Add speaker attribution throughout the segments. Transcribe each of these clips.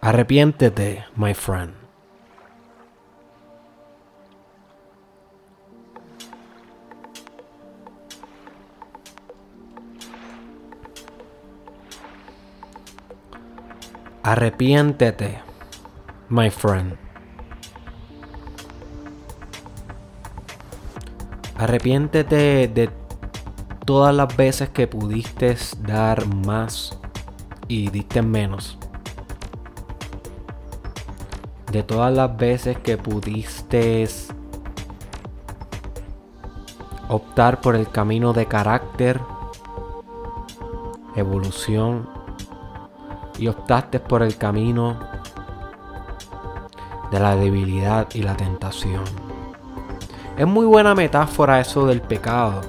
Speaker 1: Arrepiéntete, my friend. Arrepiéntete, my friend. Arrepiéntete de todas las veces que pudiste dar más y diste menos. De todas las veces que pudiste optar por el camino de carácter, evolución y optaste por el camino de la debilidad y la tentación. Es muy buena metáfora eso del pecado.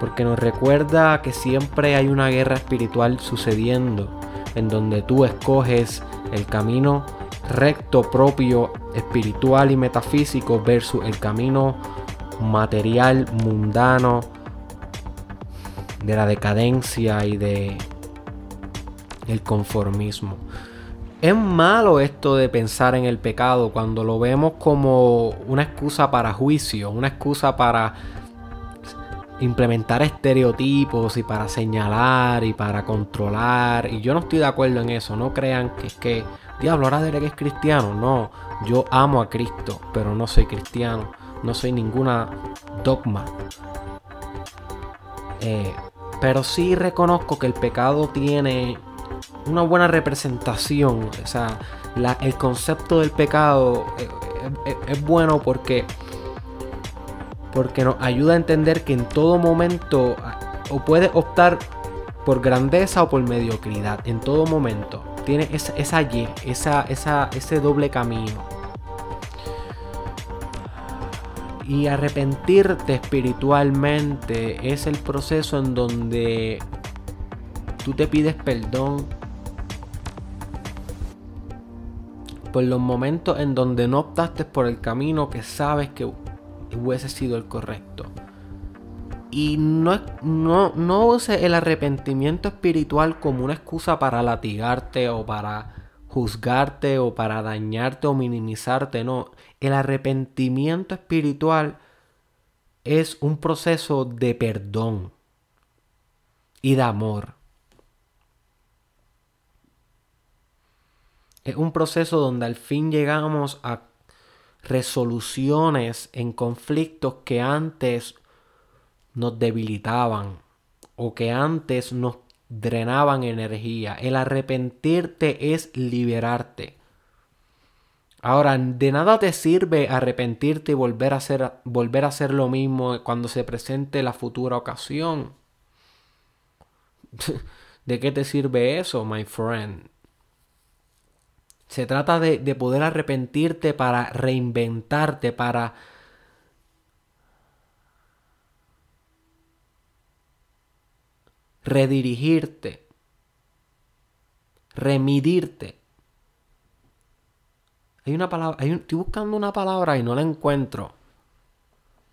Speaker 1: Porque nos recuerda que siempre hay una guerra espiritual sucediendo en donde tú escoges el camino recto propio espiritual y metafísico versus el camino material mundano de la decadencia y de el conformismo. Es malo esto de pensar en el pecado cuando lo vemos como una excusa para juicio, una excusa para implementar estereotipos y para señalar y para controlar. Y yo no estoy de acuerdo en eso. No crean que es que, diablo, ahora diré que es cristiano. No, yo amo a Cristo, pero no soy cristiano. No soy ninguna dogma. Eh, pero sí reconozco que el pecado tiene una buena representación. O sea, el concepto del pecado es, es bueno porque, porque nos ayuda a entender que en todo momento o puedes optar por grandeza o por mediocridad. En todo momento. Tiene esa, Y, esa, ese doble camino. Y arrepentirte espiritualmente es el proceso en donde tú te pides perdón por los momentos en donde no optaste por el camino que sabes que hubiese sido el correcto. Y no, no, no use el arrepentimiento espiritual como una excusa para latigarte o para juzgarte o para dañarte o minimizarte. No, el arrepentimiento espiritual es un proceso de perdón y de amor. Es un proceso donde al fin llegamos a resoluciones en conflictos que antes nos debilitaban o que antes nos drenaban energía. El arrepentirte es liberarte. Ahora, de nada te sirve arrepentirte y volver a hacer, volver a hacer lo mismo cuando se presente la futura ocasión. ¿De qué te sirve eso, my friend? Se trata de, de poder arrepentirte para reinventarte, para redirigirte, remidirte. Hay una palabra, estoy buscando una palabra y no la encuentro.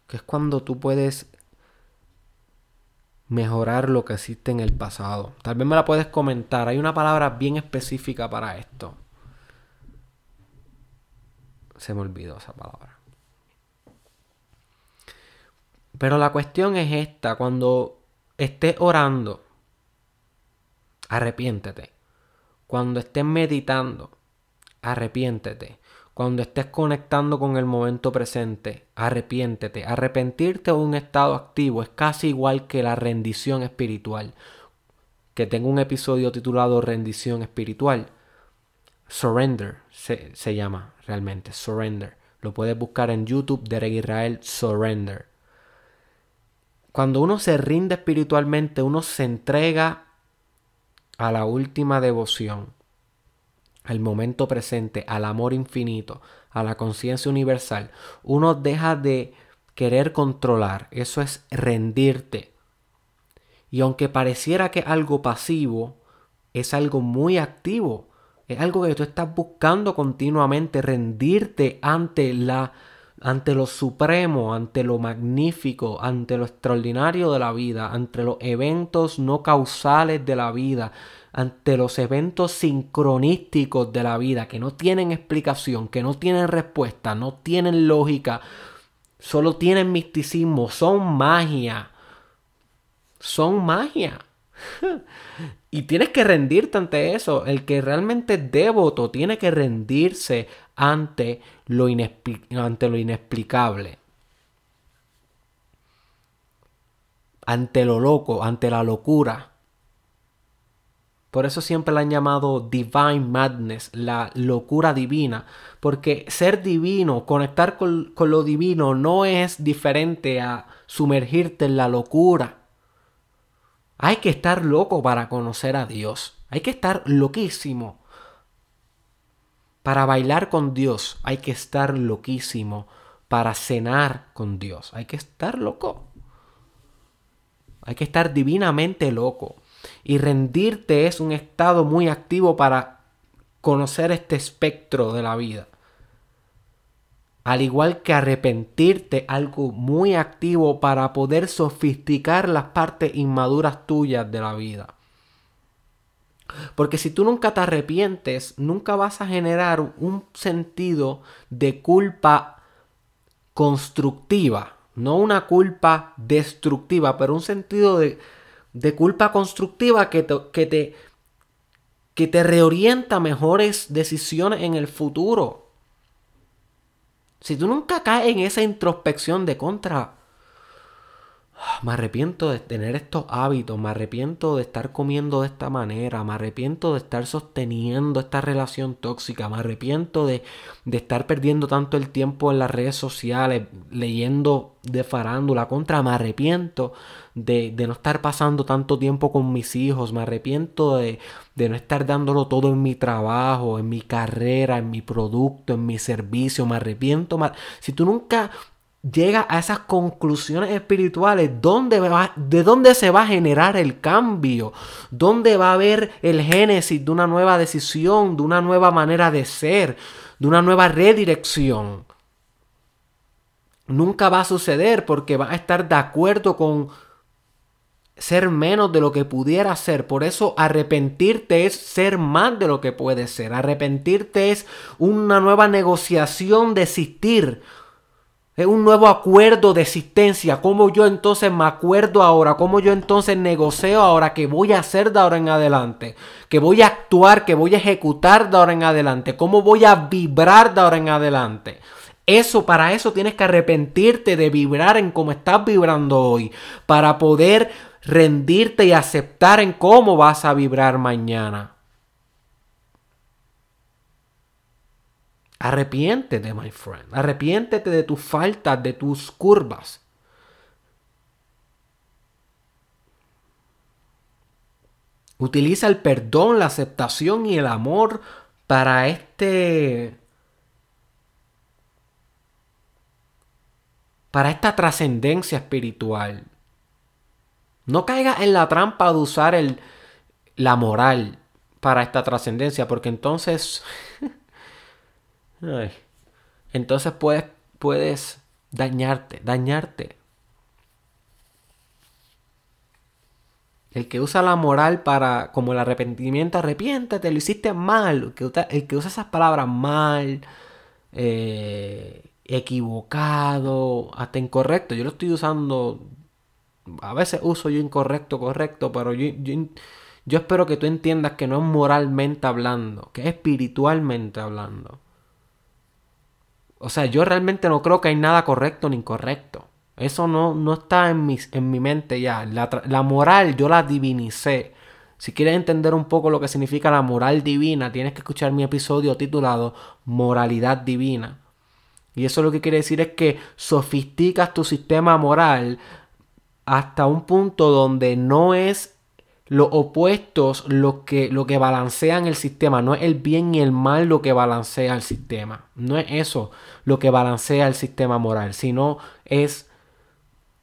Speaker 1: Que es cuando tú puedes mejorar lo que existe en el pasado. Tal vez me la puedes comentar. Hay una palabra bien específica para esto. Se me olvidó esa palabra. Pero la cuestión es esta. Cuando estés orando, arrepiéntete. Cuando estés meditando, arrepiéntete. Cuando estés conectando con el momento presente, arrepiéntete. Arrepentirte de un estado activo es casi igual que la rendición espiritual. Que tengo un episodio titulado Rendición espiritual. Surrender se, se llama realmente. Surrender. Lo puedes buscar en YouTube, Derek Israel, Surrender. Cuando uno se rinde espiritualmente, uno se entrega a la última devoción al momento presente, al amor infinito, a la conciencia universal, uno deja de querer controlar, eso es rendirte. Y aunque pareciera que algo pasivo, es algo muy activo, es algo que tú estás buscando continuamente, rendirte ante la ante lo supremo, ante lo magnífico, ante lo extraordinario de la vida, ante los eventos no causales de la vida, ante los eventos sincronísticos de la vida, que no tienen explicación, que no tienen respuesta, no tienen lógica, solo tienen misticismo, son magia. Son magia. y tienes que rendirte ante eso. El que realmente es devoto tiene que rendirse ante lo, ante lo inexplicable. Ante lo loco, ante la locura. Por eso siempre la han llamado Divine Madness, la locura divina. Porque ser divino, conectar con, con, lo divino, no es diferente a sumergirte en la locura. Hay que estar loco para conocer a Dios. Hay que estar loquísimo para bailar con Dios hay que estar loquísimo. Para cenar con Dios hay que estar loco. Hay que estar divinamente loco. Y rendirte es un estado muy activo para conocer este espectro de la vida. Al igual que arrepentirte, algo muy activo para poder sofisticar las partes inmaduras tuyas de la vida. Porque si tú nunca te arrepientes, nunca vas a generar un sentido de culpa constructiva. No una culpa destructiva, pero un sentido de, culpa constructiva que te, que, te, que te reorienta mejores decisiones en el futuro. Si tú nunca caes en esa introspección de contra, me arrepiento de tener estos hábitos, me arrepiento de estar comiendo de esta manera, me arrepiento de estar sosteniendo esta relación tóxica, me arrepiento de, estar perdiendo tanto el tiempo en las redes sociales, leyendo de farándula contra, me arrepiento de, de no estar pasando tanto tiempo con mis hijos, me arrepiento de, de no estar dándolo todo en mi trabajo, en mi carrera, en mi producto, en mi servicio, me arrepiento. Si tú nunca llega a esas conclusiones espirituales, ¿dónde va, ¿de dónde se va a generar el cambio? ¿Dónde va a haber el génesis de una nueva decisión, de una nueva manera de ser, de una nueva redirección? Nunca va a suceder porque va a estar de acuerdo con ser menos de lo que pudiera ser. Por eso arrepentirte es ser más de lo que puede ser. Arrepentirte es una nueva negociación de existir es un nuevo acuerdo de existencia. ¿Cómo yo entonces me acuerdo ahora? ¿Cómo yo entonces negocio ahora? ¿Qué voy a hacer de ahora en adelante? ¿Qué voy a actuar? ¿Qué voy a ejecutar de ahora en adelante? ¿Cómo voy a vibrar de ahora en adelante? Eso, para eso tienes que arrepentirte de vibrar en cómo estás vibrando hoy. Para poder rendirte y aceptar en cómo vas a vibrar mañana. Arrepiéntete, my friend. Arrepiéntete de tus faltas, de tus curvas. Utiliza el perdón, la aceptación y el amor para este... para esta trascendencia espiritual. No caigas en la trampa de usar el, la moral para esta trascendencia, porque entonces Entonces puedes, puedes dañarte, dañarte. El que usa la moral para, como el arrepentimiento, arrepiéntete, lo hiciste mal. El que, el que usa esas palabras mal, eh, equivocado, hasta incorrecto. Yo lo estoy usando, a veces uso yo incorrecto, correcto, pero yo, yo espero que tú entiendas que no es moralmente hablando, que es espiritualmente hablando. O sea, yo realmente no creo que hay nada correcto ni incorrecto. Eso no, no está en mi, en mi mente ya. La, la moral yo la divinicé. Si quieres entender un poco lo que significa la moral divina, tienes que escuchar mi episodio titulado Moralidad Divina. Y eso lo que quiere decir es que sofisticas tu sistema moral hasta un punto donde no es los opuestos lo que, lo que balancean el sistema. No es el bien y el mal lo que balancea el sistema. No es eso lo que balancea el sistema moral, sino es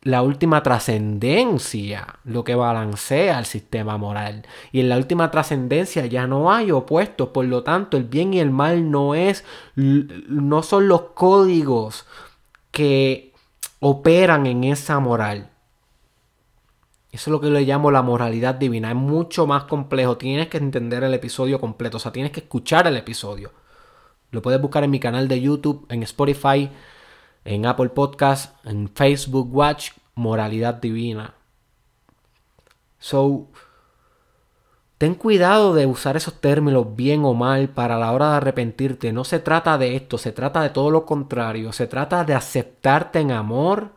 Speaker 1: la última trascendencia lo que balancea el sistema moral. Y en la última trascendencia ya no hay opuestos. Por lo tanto, el bien y el mal no es, no son los códigos que operan en esa moral. Eso es lo que le llamo la moralidad divina. Es mucho más complejo. Tienes que entender el episodio completo. O sea, tienes que escuchar el episodio. Lo puedes buscar en mi canal de YouTube, en Spotify, en Apple Podcast, en Facebook Watch, Moralidad Divina. So, ten cuidado de usar esos términos bien o mal para la hora de arrepentirte. No se trata de esto, se trata de todo lo contrario. Se trata de aceptarte en amor,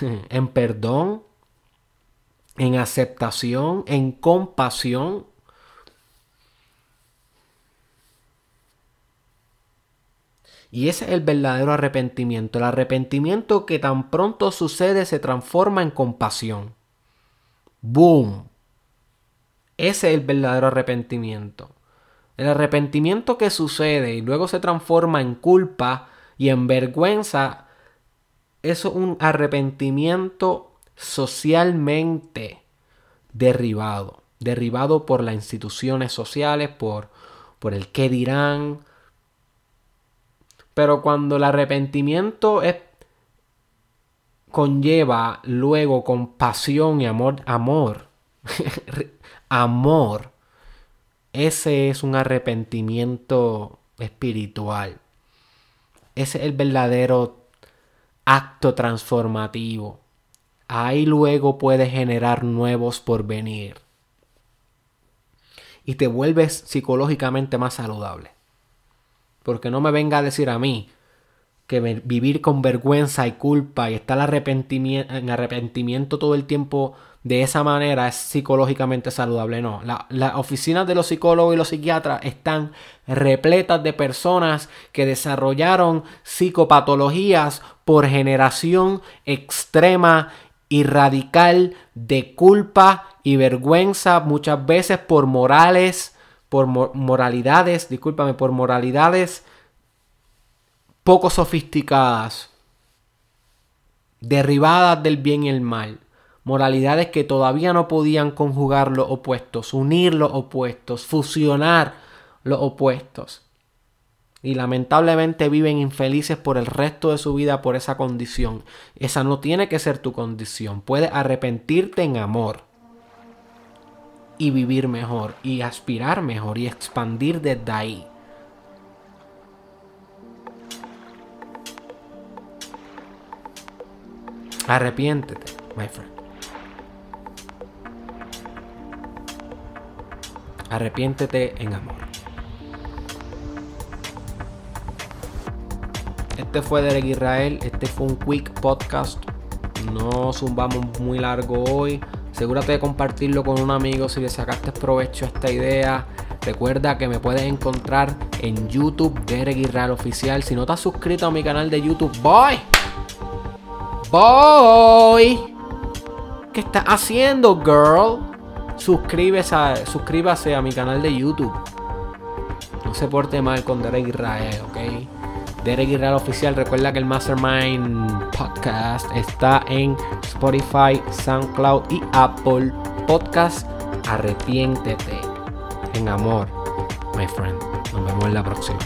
Speaker 1: en perdón, en aceptación, en compasión Y ese es el verdadero arrepentimiento. El arrepentimiento que tan pronto sucede se transforma en compasión. ¡Boom! Ese es el verdadero arrepentimiento. El arrepentimiento que sucede y luego se transforma en culpa y en vergüenza es un arrepentimiento socialmente derribado. Derribado por las instituciones sociales, por, por el qué dirán, pero cuando el arrepentimiento es, conlleva luego compasión y amor, amor, amor, ese es un arrepentimiento espiritual. Ese es el verdadero acto transformativo. Ahí luego puedes generar nuevos por venir. Y te vuelves psicológicamente más saludable. Porque no me venga a decir a mí que vivir con vergüenza y culpa y estar en arrepentimiento todo el tiempo de esa manera es psicológicamente saludable. No, las oficinas de los psicólogos y los psiquiatras están repletas de personas que desarrollaron psicopatologías por generación extrema y radical de culpa y vergüenza, muchas veces por morales por moralidades, discúlpame, por moralidades poco sofisticadas, derribadas del bien y el mal, moralidades que todavía no podían conjugar los opuestos, unir los opuestos, fusionar los opuestos. Y lamentablemente viven infelices por el resto de su vida por esa condición. Esa no tiene que ser tu condición. Puedes arrepentirte en amor y vivir mejor y aspirar mejor y expandir desde ahí. Arrepiéntete, my friend. Arrepiéntete en amor. Este fue Derek Israel. Este fue un quick podcast. No zumbamos muy largo hoy. Asegúrate de compartirlo con un amigo si le sacaste provecho a esta idea. Recuerda que me puedes encontrar en YouTube, Derek Israel Oficial. Si no te has suscrito a mi canal de YouTube, ¡Voy! ¡Voy! ¿Qué estás haciendo, girl? Suscríbase a, suscríbase a mi canal de YouTube. No se porte mal con Derek Israel, ¿ok? Derek Israel Oficial. Recuerda que el Mastermind Podcast está en Spotify, SoundCloud y Apple Podcast. Arrepiéntete en amor, my friend. Nos vemos en la próxima.